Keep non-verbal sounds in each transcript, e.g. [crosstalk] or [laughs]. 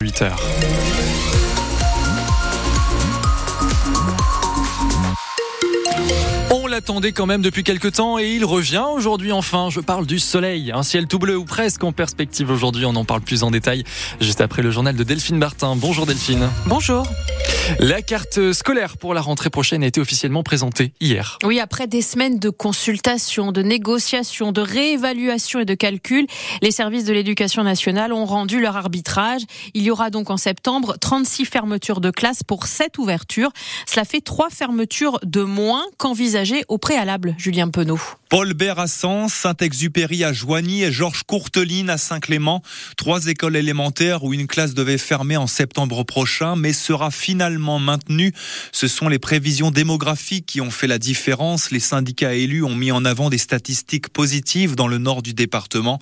8h. On l'attendait quand même depuis quelques temps et il revient aujourd'hui enfin. Je parle du soleil, un ciel tout bleu ou presque en perspective aujourd'hui. On en parle plus en détail juste après le journal de Delphine Martin. Bonjour Delphine. Bonjour. La carte scolaire pour la rentrée prochaine a été officiellement présentée hier. Oui, après des semaines de consultations, de négociations, de réévaluation et de calculs, les services de l'éducation nationale ont rendu leur arbitrage. Il y aura donc en septembre 36 fermetures de classes pour 7 ouvertures. Cela fait 3 fermetures de moins qu'envisagé au préalable, Julien Penaud. Paul Bert à Sens, Saint-Exupéry à Joigny et Georges Courteline à Saint-Clément. Trois écoles élémentaires où une classe devait fermer en septembre prochain, mais sera finalement maintenue. Ce sont les prévisions démographiques qui ont fait la différence. Les syndicats élus ont mis en avant des statistiques positives dans le nord du département.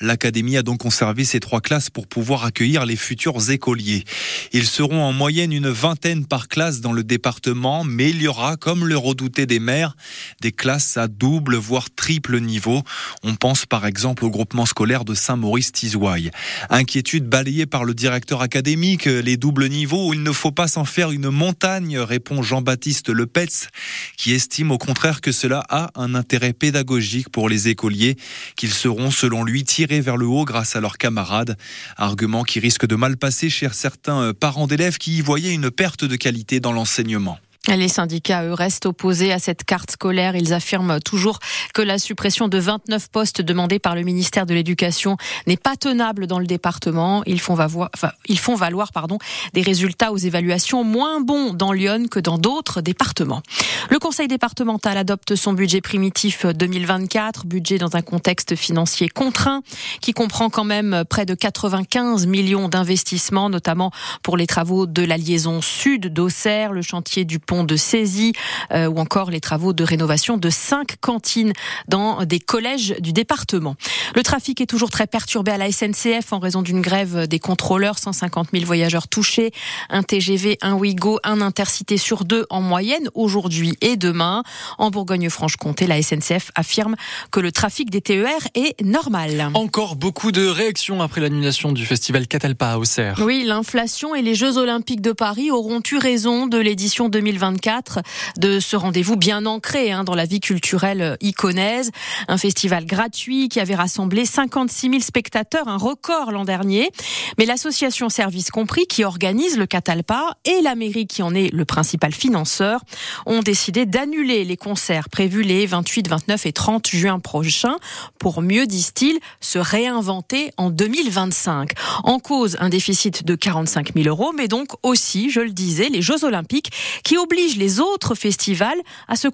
L'académie a donc conservé ces trois classes pour pouvoir accueillir les futurs écoliers. Ils seront en moyenne une vingtaine par classe dans le département, mais il y aura, comme le redoutaient des maires, des classes à double voire triple niveau. On pense par exemple au groupement scolaire de Saint-Maurice-Tizouaille. Inquiétude balayée par le directeur académique, les doubles niveaux, il ne faut pas s'en faire une montagne, répond Jean-Baptiste Lepetz, qui estime au contraire que cela a un intérêt pédagogique pour les écoliers, qu'ils seront selon lui tirés vers le haut grâce à leurs camarades. Argument qui risque de mal passer chez certains parents d'élèves qui y voyaient une perte de qualité dans l'enseignement. Les syndicats, eux, restent opposés à cette carte scolaire. Ils affirment toujours que la suppression de 29 postes demandés par le ministère de l'Éducation n'est pas tenable dans le département. Ils font valoir, pardon, des résultats aux évaluations moins bons dans Lyon que dans d'autres départements. Le conseil départemental adopte son budget primitif 2024, budget dans un contexte financier contraint qui comprend quand même près de 95 millions d'investissements, notamment pour les travaux de la liaison sud d'Auxerre, le chantier du pont de saisie euh, ou encore les travaux de rénovation de cinq cantines dans des collèges du département. Le trafic est toujours très perturbé à la SNCF en raison d'une grève des contrôleurs. 150 000 voyageurs touchés, un TGV, un Ouigo, un Intercité sur deux en moyenne aujourd'hui et demain. En Bourgogne-Franche-Comté, la SNCF affirme que le trafic des TER est normal. Encore beaucoup de réactions après l'annulation du festival Catalpa à Auxerre. Oui, l'inflation et les Jeux Olympiques de Paris auront eu raison de l'édition 2024 de ce rendez-vous bien ancré hein, dans la vie culturelle iconaise. Un festival gratuit qui avait rassemblé 56 000 spectateurs, un record l'an dernier. Mais l'association Service Compris, qui organise le Catalpa, et la mairie, qui en est le principal financeur, ont décidé d'annuler les concerts prévus les 28, 29 et 30 juin prochains pour mieux, disent-ils, se réinventer en 2025. En cause, un déficit de 45 000 euros, mais donc aussi, je le disais, les Jeux Olympiques qui oblige les autres festivals à se,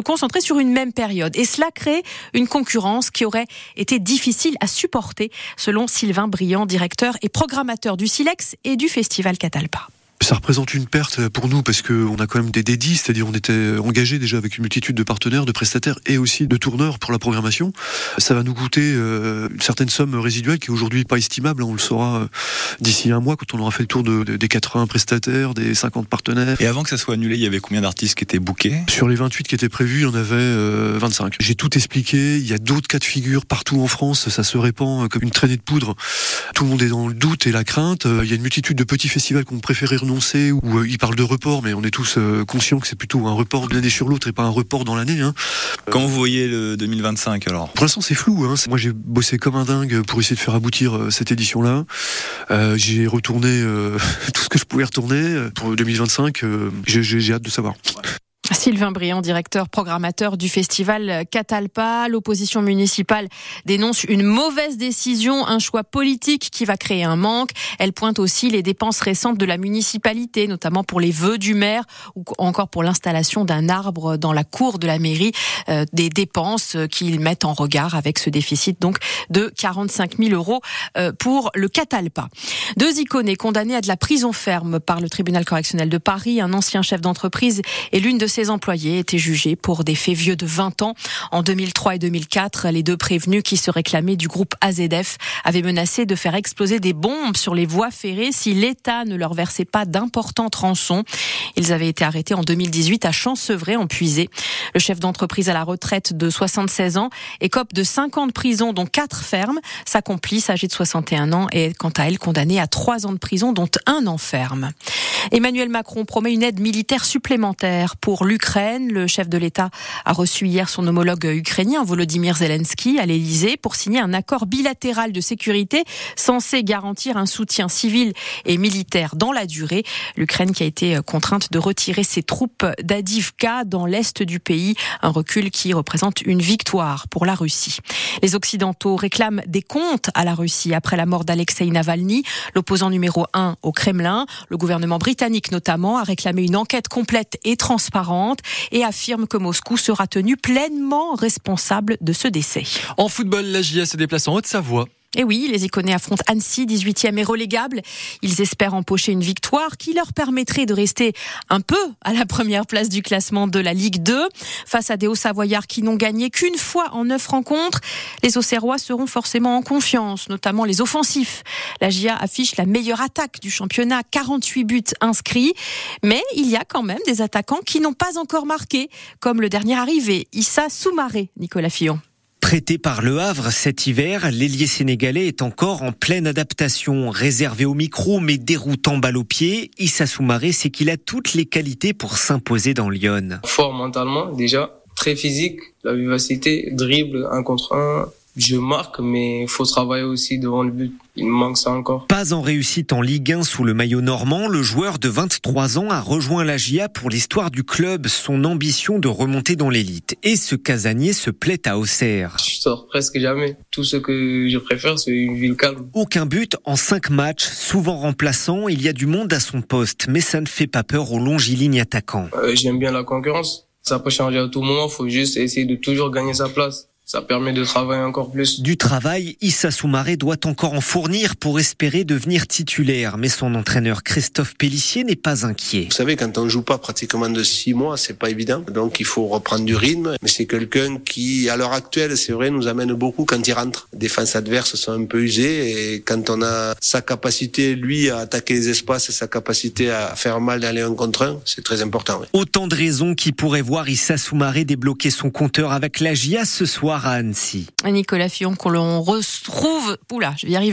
concentrer sur une même période. Et cela crée une concurrence qui aurait été difficile à supporter, selon Sylvain Briand, directeur et programmateur du Silex et du festival Catalpa. Ça représente une perte pour nous parce qu'on a quand même des dédits, c'est-à-dire on était engagé déjà avec une multitude de partenaires, de prestataires et aussi de tourneurs pour la programmation. Ça va nous coûter euh, une certaine somme résiduelle qui est aujourd'hui pas estimable, hein, on le saura euh, d'ici un mois quand on aura fait le tour de, de, des 80 prestataires, des 50 partenaires. Et avant que ça soit annulé, il y avait combien d'artistes qui étaient bookés? Sur les 28 qui étaient prévus, il y en avait euh, 25. J'ai tout expliqué, il y a d'autres cas de figure partout en France, ça se répand comme une traînée de poudre. Tout le monde est dans le doute et la crainte. Il y a une multitude de petits festivals qu'on préférait renoncer où euh, il parle de report, mais on est tous euh, conscients que c'est plutôt un report d'une année sur l'autre et pas un report dans l'année. Hein. Quand vous voyez le 2025 alors? Pour l'instant c'est flou. Hein. Moi j'ai bossé comme un dingue pour essayer de faire aboutir euh, cette édition-là. Euh, j'ai retourné euh, [laughs] tout ce que je pouvais retourner pour 2025. Euh, j'ai hâte de savoir. Sylvain Briand, directeur programmateur du festival Catalpa. L'opposition municipale dénonce une mauvaise décision, un choix politique qui va créer un manque. Elle pointe aussi les dépenses récentes de la municipalité, notamment pour les vœux du maire ou encore pour l'installation d'un arbre dans la cour de la mairie. Euh, des dépenses qu'ils mettent en regard avec ce déficit donc de 45 000 euros euh, pour le Catalpa. Deux icônes à de la prison ferme par le tribunal correctionnel de Paris, un ancien chef d'entreprise et l'une de ses employés étaient jugés pour des faits vieux de 20 ans. En 2003 et 2004, les deux prévenus qui se réclamaient du groupe AZF avaient menacé de faire exploser des bombes sur les voies ferrées si l'État ne leur versait pas d'importantes rançons. Ils avaient été arrêtés en 2018 à Champsevray en Puisée. Le chef d'entreprise à la retraite de 76 ans écope de 5 ans de prison dont 4 fermes. Sa complice âgée de 61 ans est quant à elle condamnée à 3 ans de prison dont un an ferme. Emmanuel Macron promet une aide militaire supplémentaire pour l'Ukraine. Le chef de l'État a reçu hier son homologue ukrainien Volodymyr Zelensky à l'Élysée pour signer un accord bilatéral de sécurité censé garantir un soutien civil et militaire dans la durée. L'Ukraine qui a été contrainte de retirer ses troupes d'Adivka dans l'est du pays, un recul qui représente une victoire pour la Russie. Les Occidentaux réclament des comptes à la Russie après la mort d'Alexei Navalny, l'opposant numéro un au Kremlin. Le gouvernement britannique notamment a réclamé une enquête complète et transparente et affirme que Moscou sera tenu pleinement responsable de ce décès. En football, la GIA se déplace en Haute-Savoie et oui, les Iconais affrontent Annecy, 18e et relégable. Ils espèrent empocher une victoire qui leur permettrait de rester un peu à la première place du classement de la Ligue 2. Face à des Hauts-Savoyards qui n'ont gagné qu'une fois en neuf rencontres, les Auxerrois seront forcément en confiance, notamment les offensifs. La GIA affiche la meilleure attaque du championnat, 48 buts inscrits. Mais il y a quand même des attaquants qui n'ont pas encore marqué, comme le dernier arrivé, Issa Soumaré, Nicolas Fillon. Prêté par Le Havre cet hiver, l'ailier sénégalais est encore en pleine adaptation, réservé au micro mais déroutant balle au pied. Issa Soumaré sait qu'il a toutes les qualités pour s'imposer dans Lyon. Fort mentalement déjà, très physique, la vivacité, dribble un contre un, je marque, mais il faut travailler aussi devant le but. Il me manque ça encore. Pas en réussite en Ligue 1 sous le maillot normand, le joueur de 23 ans a rejoint la GIA pour l'histoire du club, son ambition de remonter dans l'élite. Et ce casanier se plaît à Auxerre. Je sors presque jamais. Tout ce que je préfère, c'est une ville calme. Aucun but en 5 matchs, souvent remplaçant, il y a du monde à son poste, mais ça ne fait pas peur aux longilignes attaquants. Euh, J'aime bien la concurrence. Ça peut changer à tout moment, faut juste essayer de toujours gagner sa place ça permet de travailler encore plus. Du travail, Issa Soumaré doit encore en fournir pour espérer devenir titulaire, mais son entraîneur Christophe Pellissier n'est pas inquiet. Vous savez, quand on joue pas pratiquement de six mois, c'est pas évident. Donc il faut reprendre du rythme. Mais c'est quelqu'un qui, à l'heure actuelle, c'est vrai, nous amène beaucoup quand il rentre. Les défenses adverses sont un peu usées et quand on a sa capacité, lui, à attaquer les espaces, sa capacité à faire mal dans les un contre un, c'est très important. Autant de raisons qui pourraient voir Issa Soumaré débloquer son compteur avec la GIA ce à. Nicolas Fillon, qu'on retrouve, oula, je vais y arriver.